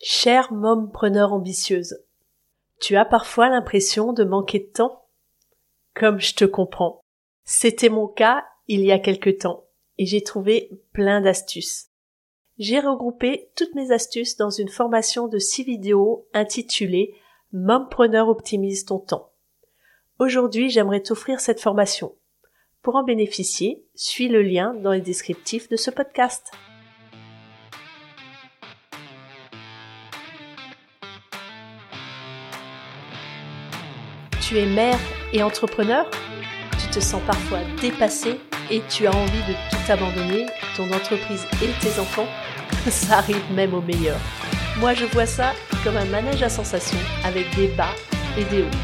Chère mompreneur ambitieuse, tu as parfois l'impression de manquer de temps? Comme je te comprends. C'était mon cas il y a quelque temps et j'ai trouvé plein d'astuces. J'ai regroupé toutes mes astuces dans une formation de six vidéos intitulée Mompreneur optimise ton temps. Aujourd'hui, j'aimerais t'offrir cette formation. Pour en bénéficier, suis le lien dans les descriptifs de ce podcast. Tu es mère et entrepreneur Tu te sens parfois dépassé et tu as envie de tout abandonner, ton entreprise et tes enfants Ça arrive même au meilleur. Moi je vois ça comme un manège à sensations avec des bas et des hauts.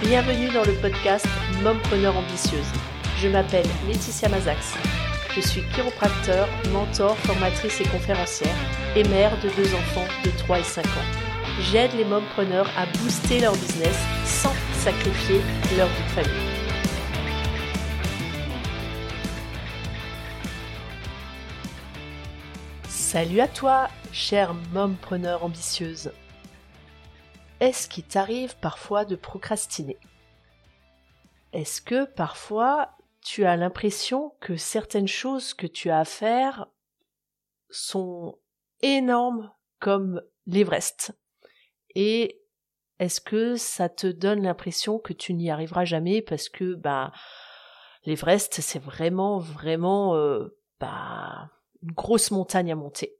Bienvenue dans le podcast Mompreneur ambitieuse. Je m'appelle Laetitia Mazax. Je suis chiropracteur, mentor, formatrice et conférencière et mère de deux enfants de 3 et 5 ans j'aide les mompreneurs à booster leur business sans sacrifier leur vie de famille. Salut à toi, chère mompreneur ambitieuse. Est-ce qu'il t'arrive parfois de procrastiner? Est-ce que parfois tu as l'impression que certaines choses que tu as à faire sont énormes comme l'Everest? Est-ce que ça te donne l'impression que tu n'y arriveras jamais parce que bah l'Everest c'est vraiment vraiment euh, bah, une grosse montagne à monter?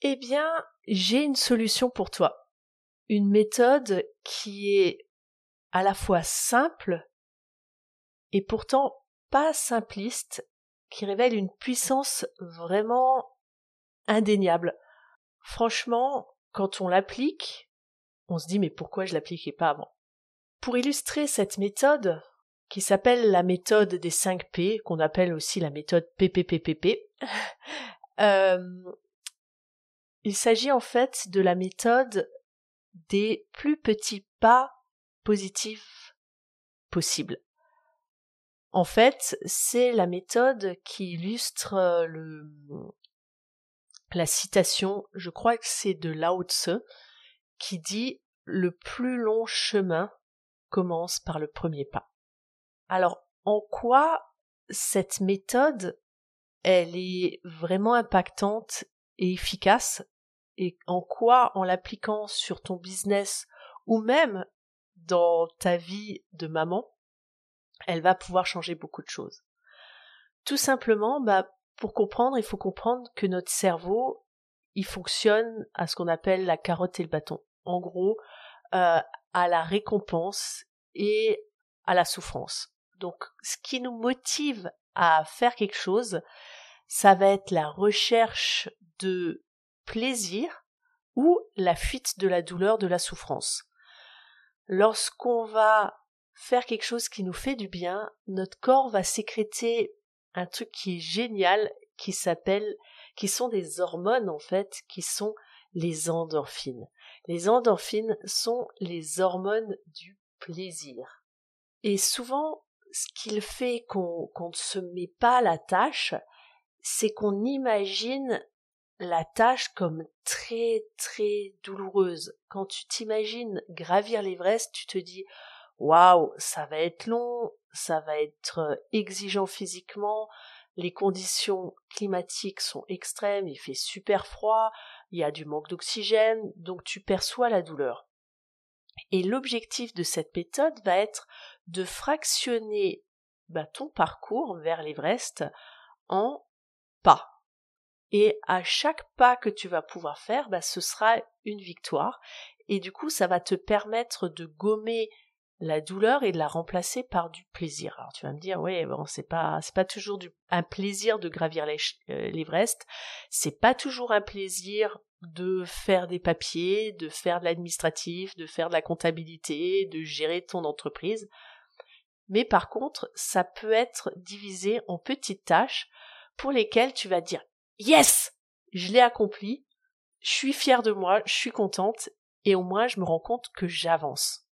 Eh bien, j'ai une solution pour toi. Une méthode qui est à la fois simple et pourtant pas simpliste, qui révèle une puissance vraiment indéniable. Franchement, quand on l'applique, on se dit mais pourquoi je l'appliquais pas avant? Pour illustrer cette méthode, qui s'appelle la méthode des 5 P, qu'on appelle aussi la méthode PPPPP, euh, il s'agit en fait de la méthode des plus petits pas positifs possibles. En fait, c'est la méthode qui illustre euh, le, la citation, je crois que c'est de Lao Tse, qui dit le plus long chemin commence par le premier pas. Alors, en quoi cette méthode, elle est vraiment impactante et efficace? Et en quoi, en l'appliquant sur ton business ou même dans ta vie de maman, elle va pouvoir changer beaucoup de choses? Tout simplement, bah, pour comprendre, il faut comprendre que notre cerveau, il fonctionne à ce qu'on appelle la carotte et le bâton. En gros, euh, à la récompense et à la souffrance. Donc, ce qui nous motive à faire quelque chose, ça va être la recherche de plaisir ou la fuite de la douleur, de la souffrance. Lorsqu'on va faire quelque chose qui nous fait du bien, notre corps va sécréter un truc qui est génial, qui s'appelle qui sont des hormones en fait, qui sont les endorphines. Les endorphines sont les hormones du plaisir. Et souvent, ce qu'il fait qu'on ne se met pas la tâche, c'est qu'on imagine la tâche comme très très douloureuse. Quand tu t'imagines gravir l'Everest, tu te dis waouh, ça va être long, ça va être exigeant physiquement, les conditions climatiques sont extrêmes, il fait super froid, il y a du manque d'oxygène, donc tu perçois la douleur. Et l'objectif de cette méthode va être de fractionner bah, ton parcours vers l'Everest en pas. Et à chaque pas que tu vas pouvoir faire, bah, ce sera une victoire. Et du coup, ça va te permettre de gommer la douleur et de la remplacer par du plaisir. Alors tu vas me dire, oui, bon, c'est pas, c'est pas toujours un plaisir de gravir euh, l'Everest, c'est pas toujours un plaisir de faire des papiers, de faire de l'administratif, de faire de la comptabilité, de gérer ton entreprise. Mais par contre, ça peut être divisé en petites tâches pour lesquelles tu vas dire, yes, je l'ai accompli, je suis fière de moi, je suis contente, et au moins je me rends compte que j'avance.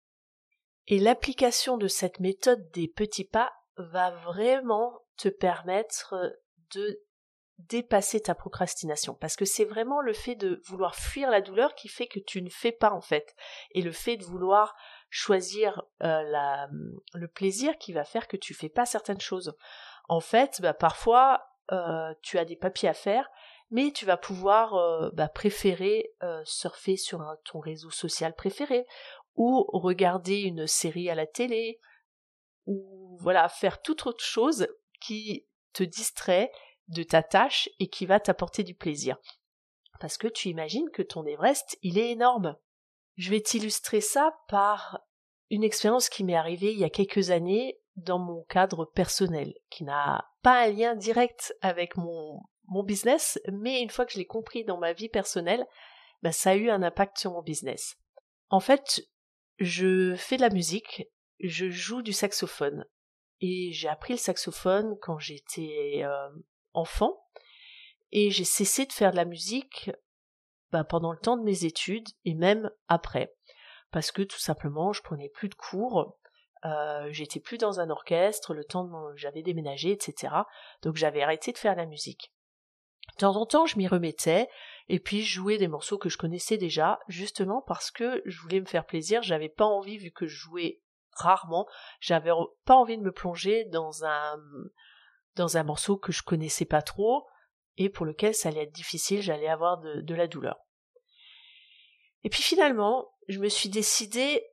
Et l'application de cette méthode des petits pas va vraiment te permettre de dépasser ta procrastination. Parce que c'est vraiment le fait de vouloir fuir la douleur qui fait que tu ne fais pas en fait. Et le fait de vouloir choisir euh, le plaisir qui va faire que tu fais pas certaines choses. En fait, bah, parfois euh, tu as des papiers à faire, mais tu vas pouvoir euh, bah, préférer surfer sur ton réseau social préféré ou regarder une série à la télé ou voilà faire toute autre chose qui te distrait de ta tâche et qui va t'apporter du plaisir. Parce que tu imagines que ton Everest, il est énorme. Je vais t'illustrer ça par une expérience qui m'est arrivée il y a quelques années dans mon cadre personnel, qui n'a pas un lien direct avec mon, mon business, mais une fois que je l'ai compris dans ma vie personnelle, bah, ça a eu un impact sur mon business. En fait, je fais de la musique, je joue du saxophone. Et j'ai appris le saxophone quand j'étais euh, enfant. Et j'ai cessé de faire de la musique bah, pendant le temps de mes études et même après. Parce que tout simplement, je prenais plus de cours, euh, j'étais plus dans un orchestre, le temps de j'avais déménagé, etc. Donc j'avais arrêté de faire la musique. De temps en temps, je m'y remettais, et puis jouais des morceaux que je connaissais déjà, justement parce que je voulais me faire plaisir, j'avais pas envie, vu que je jouais rarement, j'avais pas envie de me plonger dans un dans un morceau que je connaissais pas trop et pour lequel ça allait être difficile, j'allais avoir de la douleur. Et puis finalement, je me suis décidée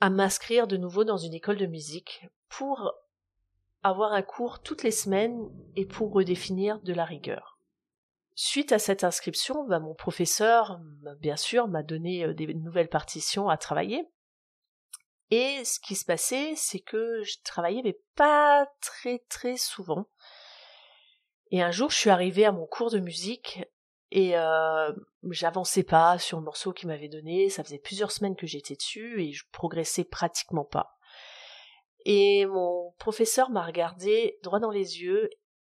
à m'inscrire de nouveau dans une école de musique pour avoir un cours toutes les semaines et pour redéfinir de la rigueur. Suite à cette inscription, bah, mon professeur, bien sûr, m'a donné des nouvelles partitions à travailler. Et ce qui se passait, c'est que je travaillais, mais pas très très souvent. Et un jour, je suis arrivée à mon cours de musique et j'avançais pas sur le morceau qu'il m'avait donné. Ça faisait plusieurs semaines que j'étais dessus et je progressais pratiquement pas. Et mon professeur m'a regardé droit dans les yeux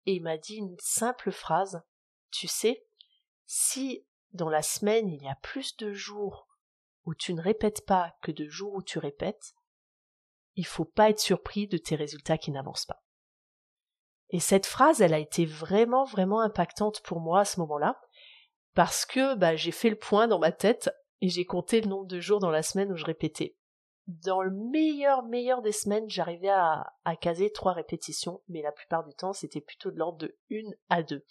et il m'a dit une simple phrase. Tu sais, si dans la semaine il y a plus de jours où tu ne répètes pas que de jours où tu répètes, il faut pas être surpris de tes résultats qui n'avancent pas. Et cette phrase, elle a été vraiment, vraiment impactante pour moi à ce moment-là, parce que bah, j'ai fait le point dans ma tête et j'ai compté le nombre de jours dans la semaine où je répétais. Dans le meilleur, meilleur des semaines, j'arrivais à caser trois répétitions, mais la plupart du temps, c'était plutôt de l'ordre de une à deux.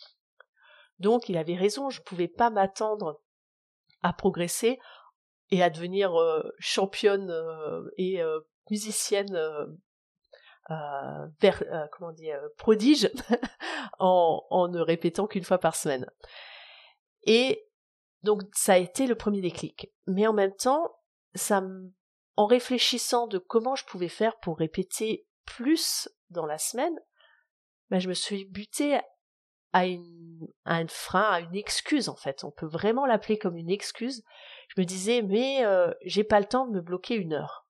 Donc, il avait raison, je ne pouvais pas m'attendre à progresser et à devenir euh, championne euh, et euh, musicienne comment dire prodige en, en ne répétant qu'une fois par semaine. Et donc ça a été le premier déclic. Mais en même temps, ça en réfléchissant de comment je pouvais faire pour répéter plus dans la semaine, ben je me suis butée à une, frein, à une excuse en fait. On peut vraiment l'appeler comme une excuse. Je me disais mais euh, j'ai pas le temps de me bloquer une heure.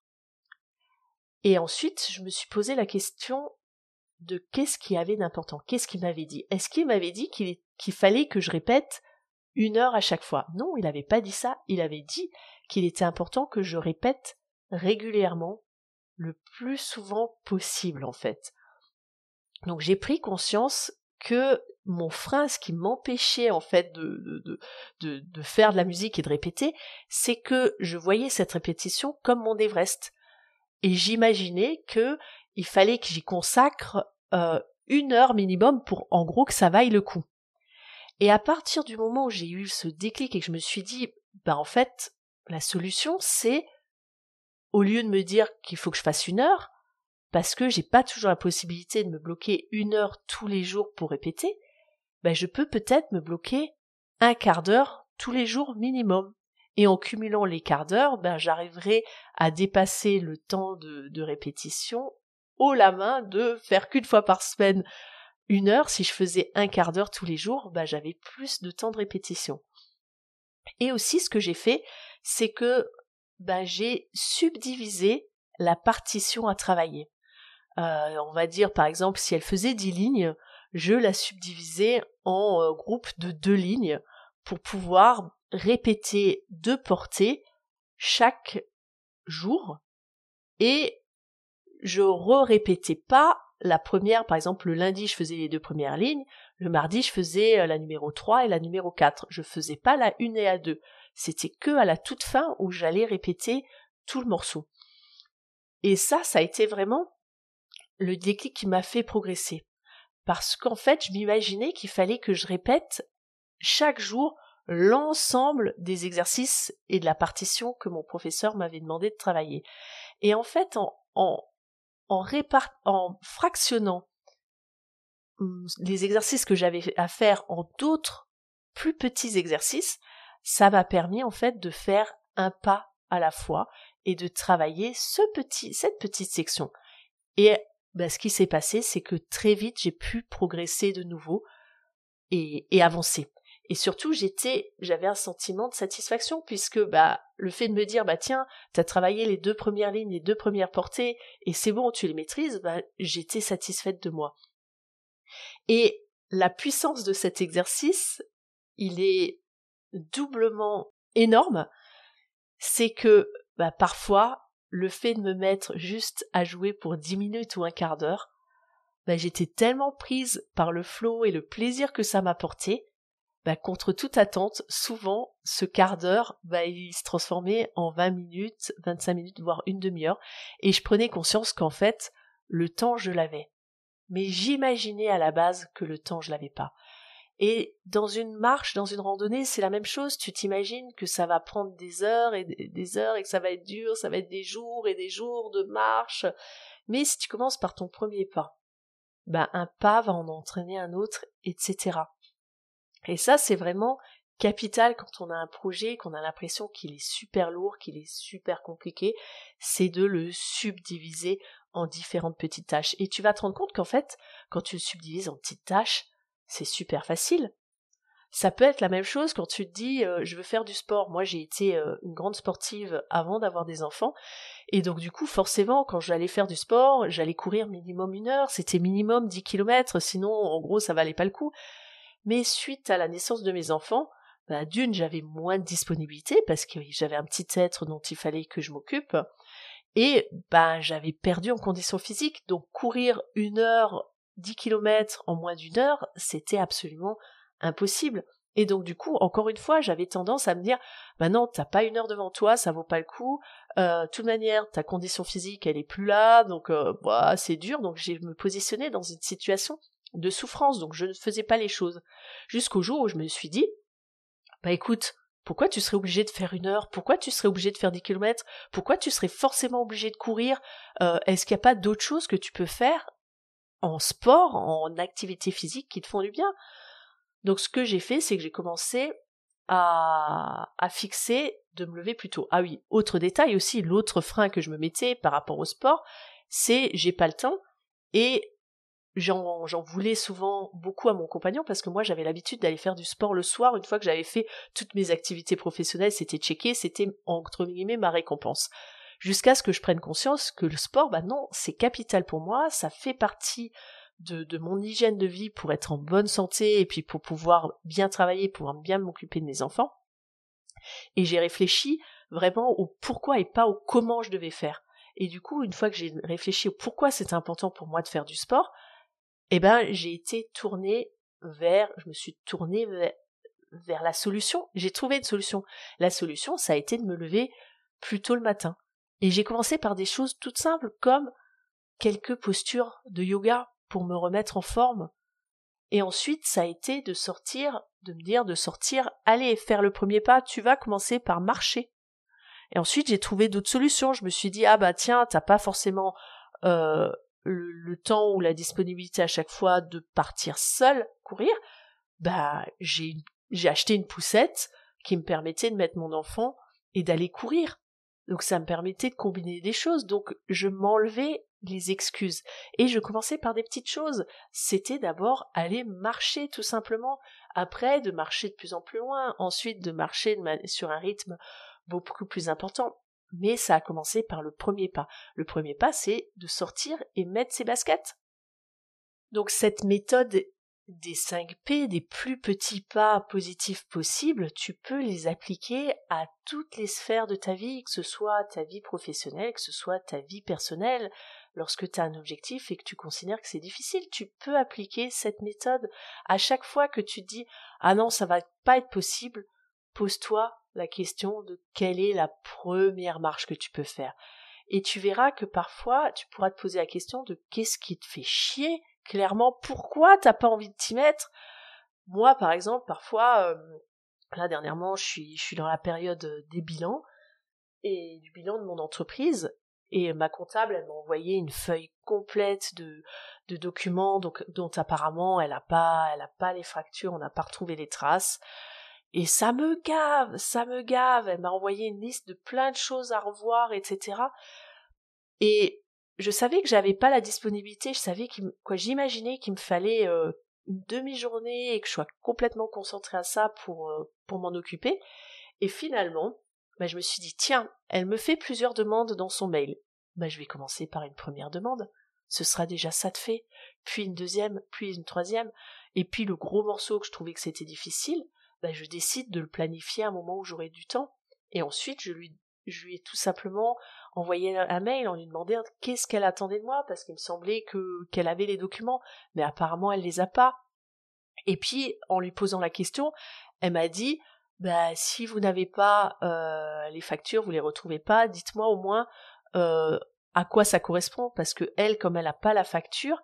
Et ensuite, je me suis posé la question de qu'est-ce qui avait d'important, qu'est-ce qu'il m'avait dit? Est-ce qu'il m'avait dit qu'il fallait que je répète une heure à chaque fois? Non, il n'avait pas dit ça. Il avait dit qu'il était important que je répète régulièrement, le plus souvent possible en fait. Donc j'ai pris conscience que mon frein, ce qui m'empêchait en fait de, faire de la musique et de répéter, c'est que je voyais cette répétition comme mon Everest. Et j'imaginais que il fallait que j'y consacre euh, une heure minimum pour en gros que ça vaille le coup. Et à partir du moment où j'ai eu ce déclic et que je me suis dit, bah en fait, la solution c'est, au lieu de me dire qu'il faut que je fasse une heure, parce que j'ai pas toujours la possibilité de me bloquer une heure tous les jours pour répéter, ben je peux peut-être me bloquer un quart d'heure tous les jours minimum. Et en cumulant les quarts d'heure, ben j'arriverai à dépasser le temps de, répétition haut la main de faire qu'une fois par semaine une heure. Si je faisais un quart d'heure tous les jours, ben j'avais plus de temps de répétition. Et aussi, ce que j'ai fait, c'est que ben, j'ai subdivisé la partition à travailler. Euh, on va dire par exemple si elle faisait dix lignes, je la subdivisais en euh, groupes de deux lignes pour pouvoir répéter deux portées chaque jour et je re-répétais pas la première, par exemple, le lundi, je faisais les deux premières lignes, le mardi, je faisais euh, la numéro 3 et la numéro 4. Je faisais pas la 1 et la 2. C'était que à la toute fin où j'allais répéter tout le morceau. Et ça, ça a été vraiment le déclic qui m'a fait progresser. Parce qu'en fait, je m'imaginais qu'il fallait que je répète chaque jour l'ensemble des exercices et de la partition que mon professeur m'avait demandé de travailler. Et en fait, en, en, fractionnant hum, les exercices que j'avais à faire en d'autres plus petits exercices, ça m'a permis en fait de faire un pas à la fois et de travailler ce petit, cette petite section. Ben, ce qui s'est passé, c'est que très vite j'ai pu progresser de nouveau et, et avancer. Et surtout, j'étais, j'avais un sentiment de satisfaction puisque bah le fait de me dire bah tiens, t'as travaillé les deux premières lignes, les deux premières portées et c'est bon, tu les maîtrises, bah j'étais satisfaite de moi. Et la puissance de cet exercice, il est doublement énorme, c'est que bah parfois le fait de me mettre juste à jouer pour dix minutes ou un quart d'heure, bah j'étais tellement prise par le flow et le plaisir que ça m'apportait bah, contre toute attente, souvent, ce quart d'heure, bah, il se transformait en 20 minutes, 25 minutes, voire une demi-heure, et je prenais conscience qu'en fait, le temps, je l'avais. Mais j'imaginais à la base que le temps, je l'avais pas. Et dans une marche, dans une randonnée, c'est la même chose. Tu t'imagines que ça va prendre des heures et des heures et que ça va être dur, ça va être des jours et des jours de marche. Mais si tu commences par ton premier pas, ben un pas va en entraîner un autre, etc. Et ça, c'est vraiment capital quand on a un projet, qu'on a l'impression qu'il est super lourd, qu'il est super compliqué, c'est de le subdiviser en différentes petites tâches. Et tu vas te rendre compte qu'en fait, quand tu le subdivises en petites tâches, c'est super facile. Ça peut être la même chose quand tu te dis euh, je veux faire du sport. Moi j'ai été euh, une grande sportive avant d'avoir des enfants et donc du coup forcément quand j'allais faire du sport j'allais courir minimum une heure, c'était minimum 10 kilomètres, sinon en gros ça valait pas le coup. Mais suite à la naissance de mes enfants, bah, d'une, j'avais moins de disponibilité parce que j'avais un petit être dont il fallait que je m'occupe. Et bah, j'avais perdu en condition physique, donc courir une heure, dix kilomètres en moins d'une heure, c'était absolument impossible. Et donc du coup, encore une fois, j'avais tendance à me dire, bah non, t'as pas une heure devant toi, ça vaut pas le coup. Euh, de toute manière, ta condition physique, elle est plus là, donc euh, bah, c'est dur. Donc j'ai me positionner dans une situation de souffrance, donc je ne faisais pas les choses. Jusqu'au jour où je me suis dit, bah écoute, pourquoi tu serais obligé de faire une heure? Pourquoi tu serais obligé de faire dix kilomètres? Pourquoi tu serais forcément obligé de courir? Euh, Est-ce qu'il n'y a pas d'autres choses que tu peux faire en sport, en activité physique qui te font du bien. Donc ce que j'ai fait, c'est que j'ai commencé à, fixer de me lever plus tôt. Ah oui, autre détail aussi, l'autre frein que je me mettais par rapport au sport, c'est j'ai pas le temps et j'en voulais souvent beaucoup à mon compagnon parce que moi j'avais l'habitude d'aller faire du sport le soir. Une fois que j'avais fait toutes mes activités professionnelles c'était checké c'était entre guillemets ma récompense jusqu'à ce que je prenne conscience que le sport bah non c'est capital pour moi ça fait partie de, mon hygiène de vie pour être en bonne santé et puis pour pouvoir bien travailler pour bien m'occuper de mes enfants et j'ai réfléchi vraiment au pourquoi et pas au comment je devais faire et du coup, une fois que j'ai réfléchi au pourquoi c'était important pour moi de faire du sport, eh ben j'ai été tournée vers, je me suis tournée vers, la solution. J'ai trouvé une solution. La solution, ça a été de me lever plus tôt le matin. Et j'ai commencé par des choses toutes simples comme quelques postures de yoga pour me remettre en forme. Et ensuite, ça a été de sortir, de me dire de sortir, allez, faire le premier pas, tu vas commencer par marcher. Et ensuite, j'ai trouvé d'autres solutions. Je me suis dit, ah bah tiens, t'as pas forcément euh, le, temps ou la disponibilité à chaque fois de partir seul courir, bah j'ai acheté une poussette qui me permettait de mettre mon enfant et d'aller courir. Donc ça me permettait de combiner des choses. Donc je m'enlevais les excuses. Et je commençais par des petites choses. C'était d'abord aller marcher tout simplement. Après de marcher de plus en plus loin. Ensuite de marcher sur un rythme beaucoup plus important mais ça a commencé par le premier pas. Le premier pas, c'est de sortir et mettre ses baskets. Donc cette méthode des 5 P, des plus petits pas positifs possibles, tu peux les appliquer à toutes les sphères de ta vie, que ce soit ta vie professionnelle, que ce soit ta vie personnelle, lorsque tu as un objectif et que tu considères que c'est difficile. Tu peux appliquer cette méthode à chaque fois que tu dis ah non, ça va pas être possible. Pose-toi la question de quelle est la première marche que tu peux faire. Et tu verras que parfois, tu pourras te poser la question de qu'est-ce qui te fait chier, clairement, pourquoi t'as pas envie de t'y mettre. Moi, par exemple, parfois, euh, là, dernièrement, je suis, je suis dans la période des bilans, et du bilan de mon entreprise, et ma comptable, elle m'a envoyé une feuille complète de, documents donc, dont apparemment elle a pas, pas les fractures, on n'a pas retrouvé les traces. Et ça me gave, ça me gave. Elle m'a envoyé une liste de plein de choses à revoir, etc. Et je savais que j'avais pas la disponibilité, je savais quoi, j'imaginais qu'il me fallait euh, une demi-journée et que je sois complètement concentrée à ça pour, euh, m'en occuper. Et finalement, bah, je me suis dit, tiens, elle me fait plusieurs demandes dans son mail. Bah, je vais commencer par une première demande. Ce sera déjà ça de fait. Puis une deuxième, puis une troisième. Et puis le gros morceau que je trouvais que c'était difficile, bah, je décide de le planifier à un moment où j'aurai du temps. Et ensuite, je lui, je lui ai tout simplement envoyé un mail en lui demandant qu'est-ce qu'elle attendait de moi, parce qu'il me semblait que, qu'elle avait les documents, mais apparemment elle les a pas. Et puis, en lui posant la question, elle m'a dit, bah, si vous n'avez pas euh, les factures, vous les retrouvez pas, dites-moi au moins euh, à quoi ça correspond, parce que elle, comme elle n'a pas la facture,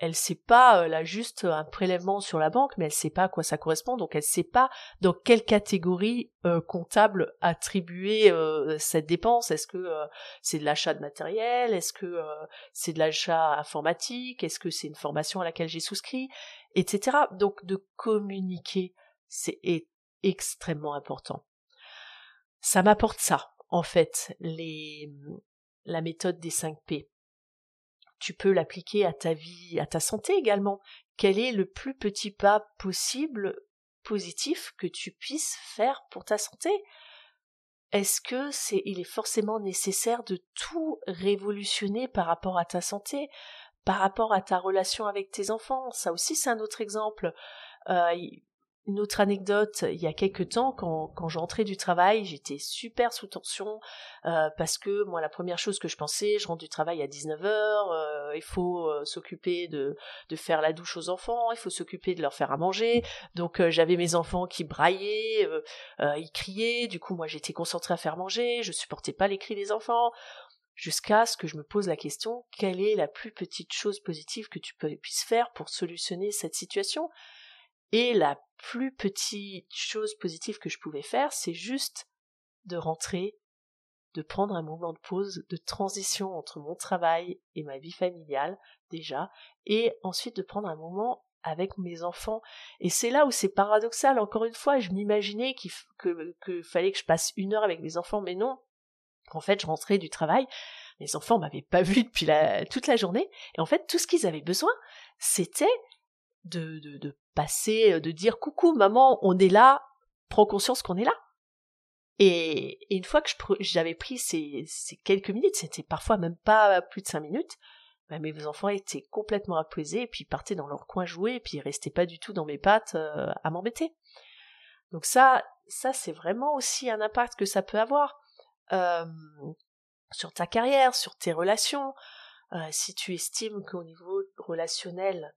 elle sait pas, elle a juste un prélèvement sur la banque, mais elle sait pas à quoi ça correspond, donc elle sait pas dans quelle catégorie euh, comptable attribuer euh, cette dépense. Est-ce que euh, c'est de l'achat de matériel? Est-ce que c'est de l'achat informatique? Est-ce que c'est une formation à laquelle j'ai souscrit? Etc. Donc de communiquer, c'est extrêmement important. Ça m'apporte ça, en fait, la méthode des 5 P tu peux l'appliquer à ta vie, à ta santé également. Quel est le plus petit pas possible positif que tu puisses faire pour ta santé? Est-ce que c'est il est forcément nécessaire de tout révolutionner par rapport à ta santé, par rapport à ta relation avec tes enfants? Ça aussi c'est un autre exemple. Euh, une autre anecdote, il y a quelques temps, quand, quand j'entrais du travail, j'étais super sous tension euh, parce que moi, la première chose que je pensais, je rentre du travail à 19h, euh, il faut euh, s'occuper de, de faire la douche aux enfants, il faut s'occuper de leur faire à manger. Donc j'avais mes enfants qui braillaient, ils criaient, du coup moi j'étais concentrée à faire manger, je supportais pas les cris des enfants jusqu'à ce que je me pose la question quelle est la plus petite chose positive que tu puisses faire pour solutionner cette situation? Et la plus petite chose positive que je pouvais faire, c'est juste de rentrer, de prendre un moment de pause, de transition entre mon travail et ma vie familiale, déjà, et ensuite de prendre un moment avec mes enfants. Et c'est là où c'est paradoxal, encore une fois, je m'imaginais qu'il que, fallait que je passe une heure avec mes enfants, mais non. En fait, je rentrais du travail, mes enfants m'avaient pas vu depuis toute la journée, et en fait, tout ce qu'ils avaient besoin, c'était de, de, passer, euh, de dire coucou maman, on est là, prends conscience qu'on est là. Et, une fois que j'avais pris ces, ces, quelques minutes, c'était parfois même pas plus de cinq minutes, bah, mes enfants étaient complètement apaisés, puis partaient dans leur coin jouer, puis ils restaient pas du tout dans mes pattes euh, à m'embêter. Donc ça, ça c'est vraiment aussi un impact que ça peut avoir euh, sur ta carrière, sur tes relations. si tu estimes qu'au niveau relationnel,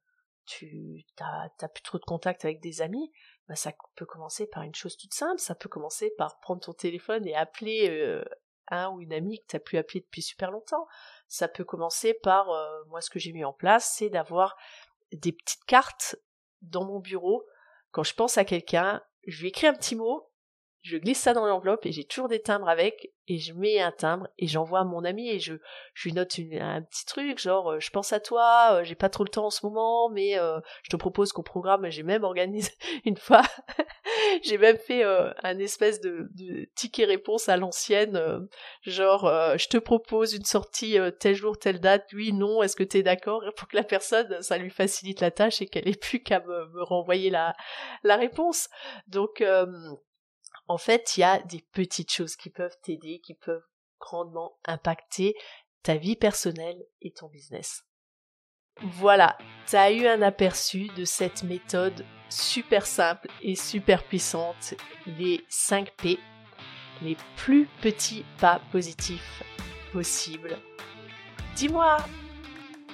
tu t'as plus trop de contact avec des amis, bah ça peut commencer par une chose toute simple, ça peut commencer par prendre ton téléphone et appeler euh, un ou une amie que t'as pu appeler depuis super longtemps. Ça peut commencer par euh, moi ce que j'ai mis en place, c'est d'avoir des petites cartes dans mon bureau. Quand je pense à quelqu'un, je lui écris un petit mot je glisse ça dans l'enveloppe et j'ai toujours des timbres avec et je mets un timbre et j'envoie à mon ami et je, je lui note un petit truc genre euh, je pense à toi, euh, j'ai pas trop le temps en ce moment mais euh, je te propose qu'on programme, j'ai même organisé une fois, j'ai même fait un espèce de, de, ticket réponse à l'ancienne genre je te propose une sortie tel jour, telle date, oui, non, est-ce que t'es d'accord pour que la personne ça lui facilite la tâche et qu'elle ait plus qu'à me, me renvoyer la, la réponse? Donc en fait, il y a des petites choses qui peuvent t'aider, qui peuvent grandement impacter ta vie personnelle et ton business. Voilà, tu as eu un aperçu de cette méthode super simple et super puissante, les 5 P, les plus petits pas positifs possibles. Dis-moi,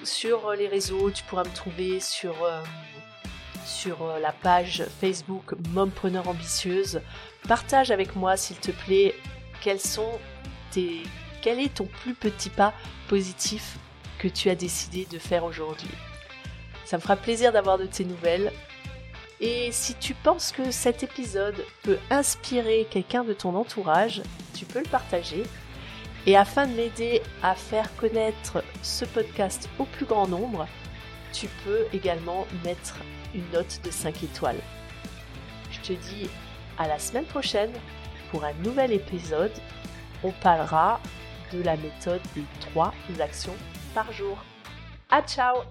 sur les réseaux, tu pourras me trouver sur, sur la page Facebook Mompreneur Ambitieuse. Partage avec moi, s'il te plaît, quels sont tes, quel est ton plus petit pas positif que tu as décidé de faire aujourd'hui? Ça me fera plaisir d'avoir de tes nouvelles. Et si tu penses que cet épisode peut inspirer quelqu'un de ton entourage, tu peux le partager. Et afin de m'aider à faire connaître ce podcast au plus grand nombre, tu peux également mettre une note de 5 étoiles. Je te dis à la semaine prochaine pour un nouvel épisode. On parlera de la méthode des 3 actions par jour. À ciao